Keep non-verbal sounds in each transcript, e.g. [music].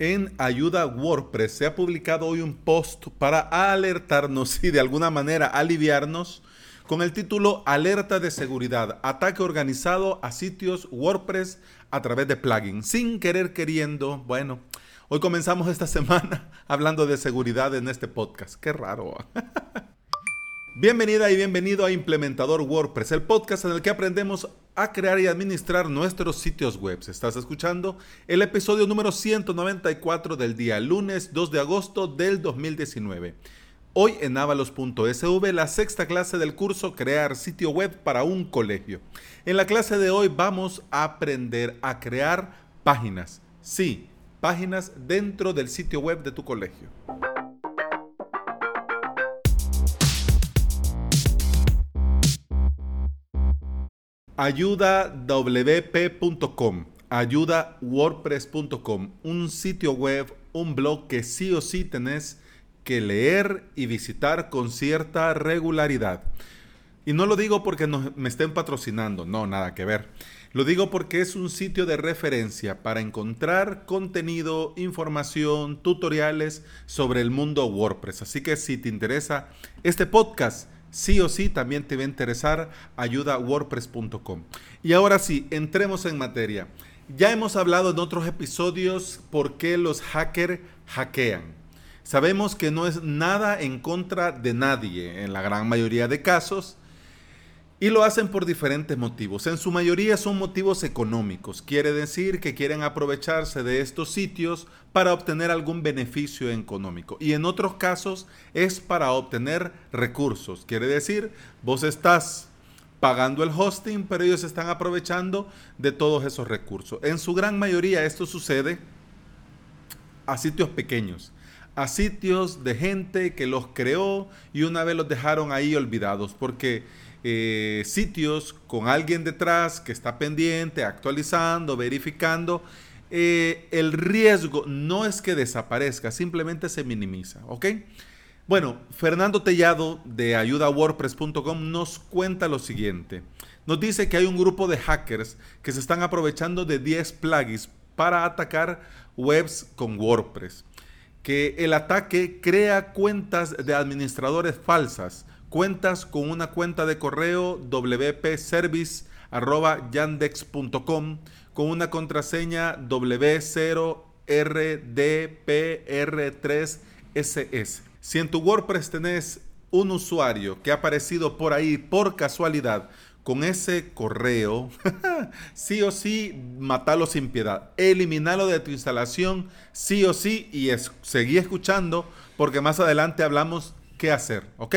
En Ayuda WordPress se ha publicado hoy un post para alertarnos y de alguna manera aliviarnos con el título Alerta de seguridad, ataque organizado a sitios WordPress a través de plugins. Sin querer queriendo, bueno, hoy comenzamos esta [laughs] semana hablando de seguridad en este podcast. Qué raro. [laughs] Bienvenida y bienvenido a Implementador WordPress, el podcast en el que aprendemos a crear y administrar nuestros sitios web. Estás escuchando el episodio número 194 del día lunes 2 de agosto del 2019. Hoy en avalos.sv la sexta clase del curso Crear sitio web para un colegio. En la clase de hoy vamos a aprender a crear páginas. Sí, páginas dentro del sitio web de tu colegio. ayudawp.com, ayudawordpress.com, un sitio web, un blog que sí o sí tenés que leer y visitar con cierta regularidad. Y no lo digo porque me estén patrocinando, no, nada que ver. Lo digo porque es un sitio de referencia para encontrar contenido, información, tutoriales sobre el mundo WordPress. Así que si te interesa este podcast, sí o sí también te va a interesar ayudawordpress.com. Y ahora sí, entremos en materia. Ya hemos hablado en otros episodios por qué los hackers hackean. Sabemos que no es nada en contra de nadie en la gran mayoría de casos y lo hacen por diferentes motivos. En su mayoría son motivos económicos. Quiere decir que quieren aprovecharse de estos sitios para obtener algún beneficio económico. Y en otros casos es para obtener recursos. Quiere decir, vos estás pagando el hosting, pero ellos están aprovechando de todos esos recursos. En su gran mayoría esto sucede a sitios pequeños a sitios de gente que los creó y una vez los dejaron ahí olvidados, porque eh, sitios con alguien detrás que está pendiente, actualizando, verificando, eh, el riesgo no es que desaparezca, simplemente se minimiza, ¿ok? Bueno, Fernando Tellado de ayudawordpress.com nos cuenta lo siguiente. Nos dice que hay un grupo de hackers que se están aprovechando de 10 plugins para atacar webs con WordPress. Que el ataque crea cuentas de administradores falsas cuentas con una cuenta de correo wpservice.yandex.com con una contraseña W0RDPR3SS. Si en tu WordPress tenés un usuario que ha aparecido por ahí por casualidad con ese correo, [laughs] sí o sí, matalo sin piedad. Eliminalo de tu instalación, sí o sí, y seguí escuchando porque más adelante hablamos qué hacer, ¿ok?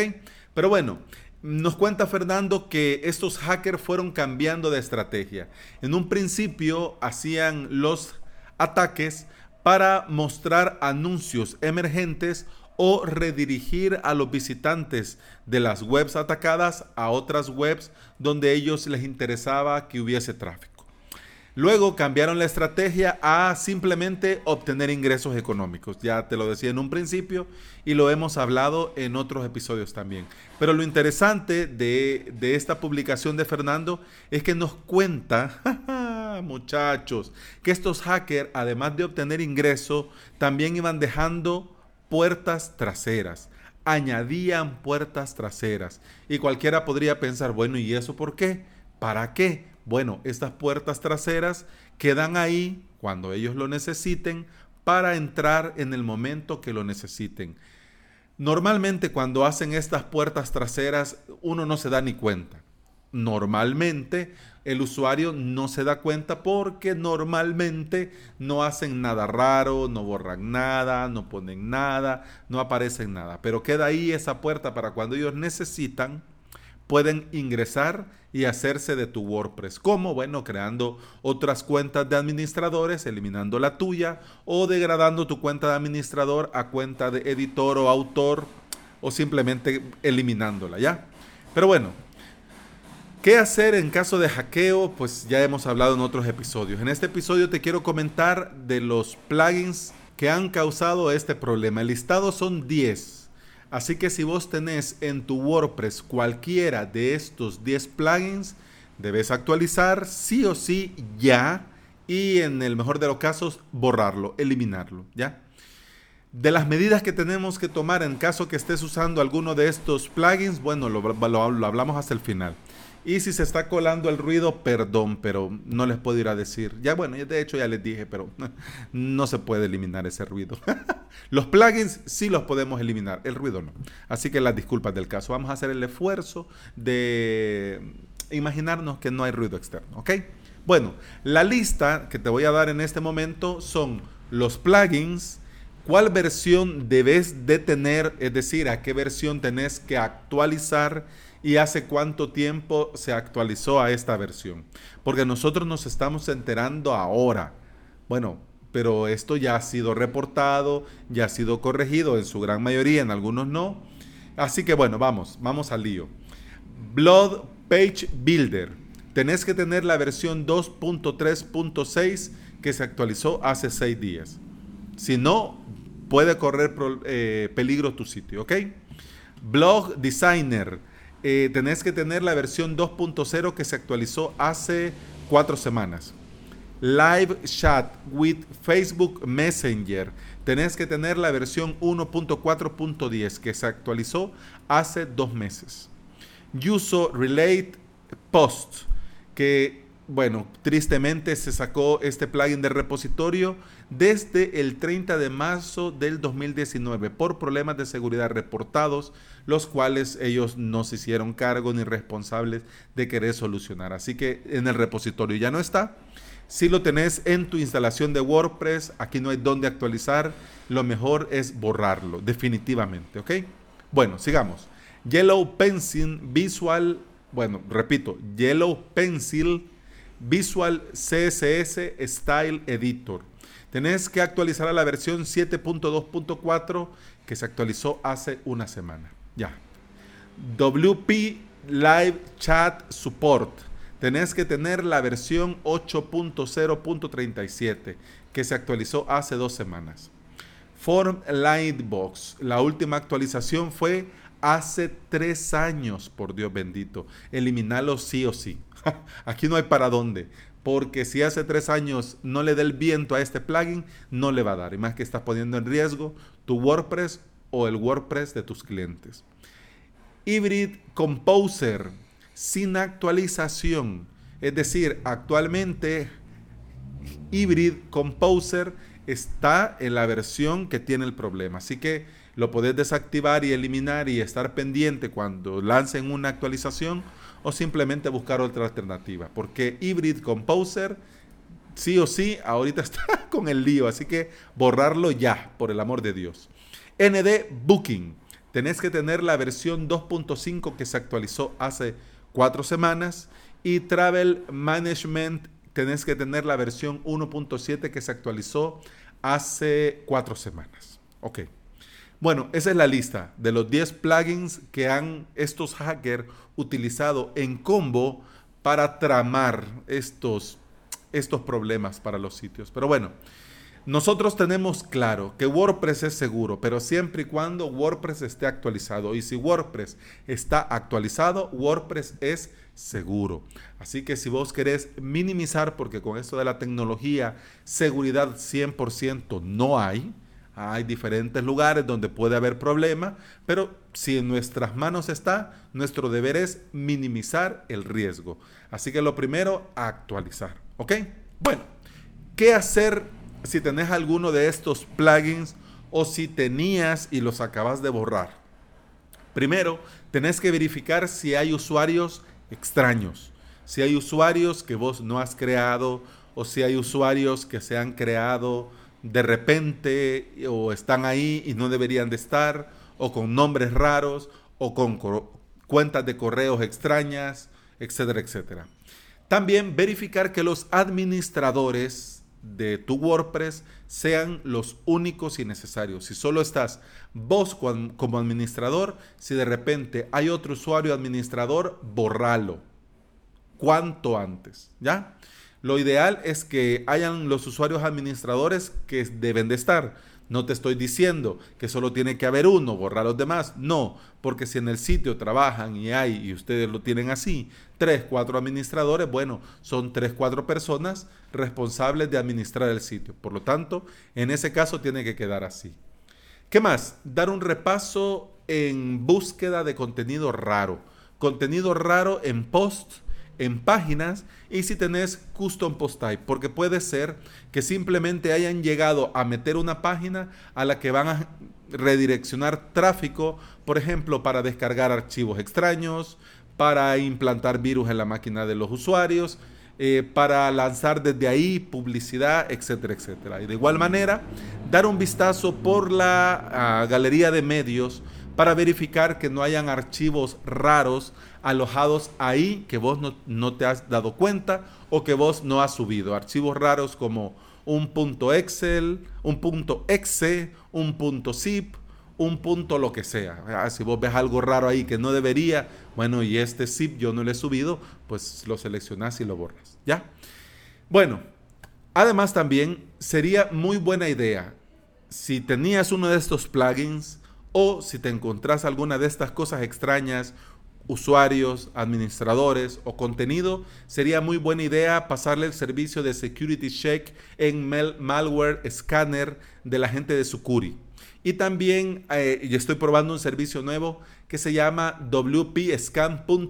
Pero bueno, nos cuenta Fernando que estos hackers fueron cambiando de estrategia. En un principio hacían los ataques para mostrar anuncios emergentes o redirigir a los visitantes de las webs atacadas a otras webs donde ellos les interesaba que hubiese tráfico. Luego cambiaron la estrategia a simplemente obtener ingresos económicos. Ya te lo decía en un principio y lo hemos hablado en otros episodios también. Pero lo interesante de, esta publicación de Fernando es que nos cuenta, [laughs] muchachos, que estos hackers, además de obtener ingresos, también iban dejando puertas traseras añadían puertas traseras. Y cualquiera podría pensar, bueno, ¿y eso por qué? ¿Para qué? Bueno, estas puertas traseras quedan ahí cuando ellos lo necesiten para entrar en el momento que lo necesiten. Normalmente cuando hacen estas puertas traseras uno no se da ni cuenta. Normalmente el usuario no se da cuenta porque normalmente no hacen nada raro, no borran nada, no ponen nada, no aparecen nada. Pero queda ahí esa puerta para cuando ellos necesitan pueden ingresar y hacerse de tu WordPress. ¿Cómo? Bueno, creando otras cuentas de administradores, eliminando la tuya o degradando tu cuenta de administrador a cuenta de editor o autor o simplemente eliminándola, ¿ya? Pero bueno, ¿qué hacer en caso de hackeo? Pues ya hemos hablado en otros episodios. En este episodio te quiero comentar de los plugins que han causado este problema. El listado son 10 Así que si vos tenés en tu WordPress cualquiera de estos 10 plugins, debes actualizar sí o sí ya y en el mejor de los casos borrarlo, eliminarlo, ¿ya? De las medidas que tenemos que tomar en caso que estés usando alguno de estos plugins, bueno, lo, hablamos hasta el final. Y si se está colando el ruido, perdón, pero no les puedo ir a decir. Ya bueno, de hecho ya les dije, pero [laughs] no se puede eliminar ese ruido. [laughs] los plugins sí los podemos eliminar, el ruido no. Así que las disculpas del caso. Vamos a hacer el esfuerzo de imaginarnos que no hay ruido externo, ¿ok? Bueno, la lista que te voy a dar en este momento son los plugins, cuál versión debes de tener, es decir, a qué versión tenés que actualizar y hace cuánto tiempo se actualizó a esta versión. Porque nosotros nos estamos enterando ahora. Bueno, pero esto ya ha sido reportado, ya ha sido corregido en su gran mayoría, en algunos no. Así que bueno, vamos, vamos al lío. Blood Page Builder. Tenés que tener la versión 2.3.6 que se actualizó hace seis días. Si no, puede correr eh, peligro tu sitio, ¿ok? Blog Designer, eh, tenés que tener la versión 2.0 que se actualizó hace cuatro semanas. Live Chat with Facebook Messenger, tenés que tener la versión 1.4.10 que se actualizó hace dos meses. Uso Relate Post, que bueno, tristemente se sacó este plugin de repositorio desde el 30 de marzo del 2019 por problemas de seguridad reportados, los cuales ellos no se hicieron cargo ni responsables de querer solucionar. Así que en el repositorio ya no está. Si lo tenés en tu instalación de WordPress, aquí no hay dónde actualizar, lo mejor es borrarlo, definitivamente, ¿ok? Bueno, sigamos. Yellow Pencil Visual, bueno, repito, Yellow Pencil Visual CSS Style Editor. Tenés que actualizar a la versión 7.2.4 que se actualizó hace una semana. Ya. WP Live Chat Support. Tenés que tener la versión 8.0.37 que se actualizó hace dos semanas. Form Lightbox. La última actualización fue hace tres años, por Dios bendito. Eliminalo sí o sí. [laughs] Aquí no hay para dónde. Porque si hace tres años no le da el viento a este plugin, no le va a dar. Y más que estás poniendo en riesgo tu WordPress o el WordPress de tus clientes. Hybrid Composer sin actualización. Es decir, actualmente Hybrid Composer está en la versión que tiene el problema. Así que lo podés desactivar y eliminar y estar pendiente cuando lancen una actualización o simplemente buscar otra alternativa. Porque Hybrid Composer, sí o sí, ahorita [laughs] está con el lío. Así que borrarlo ya, por el amor de Dios. ND Booking. Tenés que tener la versión 2.5 que se actualizó hace cuatro semanas. Y Travel Management tenés que tener la versión 1.7 que se actualizó hace cuatro semanas. Ok. Bueno, esa es la lista de los 10 plugins que han estos hackers utilizado en combo para tramar estos, estos problemas para los sitios. Pero bueno, nosotros tenemos claro que WordPress es seguro, pero siempre y cuando WordPress esté actualizado. Y si WordPress está actualizado, WordPress es seguro. Así que si vos querés minimizar, porque con esto de la tecnología, seguridad 100% no hay, hay diferentes lugares donde puede haber problema, pero si en nuestras manos está, nuestro deber es minimizar el riesgo. Así que lo primero, actualizar. ¿Ok? Bueno, ¿qué hacer si tenés alguno de estos plugins o si tenías y los acabas de borrar? Primero, tenés que verificar si hay usuarios extraños, si hay usuarios que vos no has creado o si hay usuarios que se han creado de repente o están ahí y no deberían de estar, o con nombres raros, o con cuentas de correos extrañas, etcétera, etcétera. También verificar que los administradores de tu WordPress sean los únicos y necesarios. Si solo estás vos como administrador, si de repente hay otro usuario administrador, borralo. Cuanto antes, ¿ya? Lo ideal es que hayan los usuarios administradores que deben de estar. No te estoy diciendo que solo tiene que haber uno, borrar los demás. No, porque si en el sitio trabajan y hay, y ustedes lo tienen así, tres, cuatro administradores, bueno, son tres, cuatro personas responsables de administrar el sitio. Por lo tanto, en ese caso tiene que quedar así. ¿Qué más? Dar un repaso en búsqueda de contenido raro. Contenido raro en posts en páginas y si tenés custom post type, porque puede ser que simplemente hayan llegado a meter una página a la que van a redireccionar tráfico, por ejemplo, para descargar archivos extraños, para implantar virus en la máquina de los usuarios, eh, para lanzar desde ahí publicidad, etcétera, etcétera. Y de igual manera, dar un vistazo por la ah, galería de medios para verificar que no hayan archivos raros alojados ahí que vos no, te has dado cuenta o que vos no has subido. Archivos raros como un punto Excel, un punto exe, un punto zip, un punto lo que sea. Ah, si vos ves algo raro ahí que no debería, bueno, y este zip yo no lo he subido, pues lo seleccionás y lo borras. ¿Ya? Bueno, además también sería muy buena idea si tenías uno de estos plugins o si te encontrás alguna de estas cosas extrañas usuarios, administradores o contenido, sería muy buena idea pasarle el servicio de Security Check en Malware Scanner de la gente de Sucuri. Y también eh, estoy probando un servicio nuevo que se llama wpscan.io,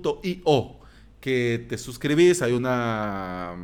que te suscribís, hay una...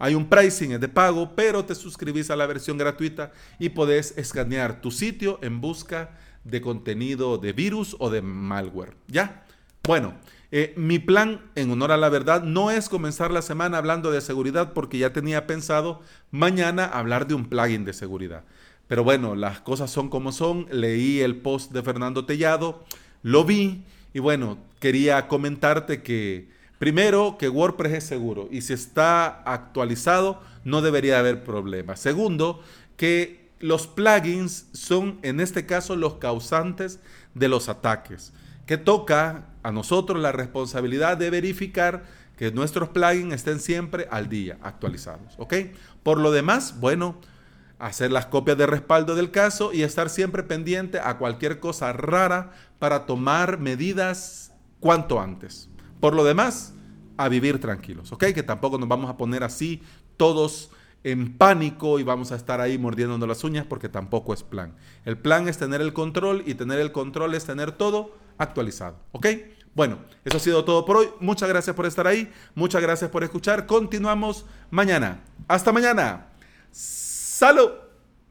Hay un pricing, de pago, pero te suscribís a la versión gratuita y podés escanear tu sitio en busca de contenido de virus o de malware. ¿Ya? Bueno, eh, mi plan, en honor a la verdad, no es comenzar la semana hablando de seguridad porque ya tenía pensado mañana hablar de un plugin de seguridad. Pero bueno, las cosas son como son. Leí el post de Fernando Tellado, lo vi y bueno, quería comentarte que primero que WordPress es seguro y si está actualizado no debería haber problema. Segundo, que los plugins son en este caso los causantes de los ataques que toca a nosotros la responsabilidad de verificar que nuestros plugins estén siempre al día, actualizados. ¿Ok? Por lo demás, bueno, hacer las copias de respaldo del caso y estar siempre pendiente a cualquier cosa rara para tomar medidas cuanto antes. Por lo demás, a vivir tranquilos, ¿ok? Que tampoco nos vamos a poner así todos en pánico y vamos a estar ahí mordiéndonos las uñas porque tampoco es plan. El plan es tener el control y tener el control es tener todo actualizado. ¿Ok? Bueno, eso ha sido todo por hoy. Muchas gracias por estar ahí. Muchas gracias por escuchar. Continuamos mañana. Hasta mañana. Salud.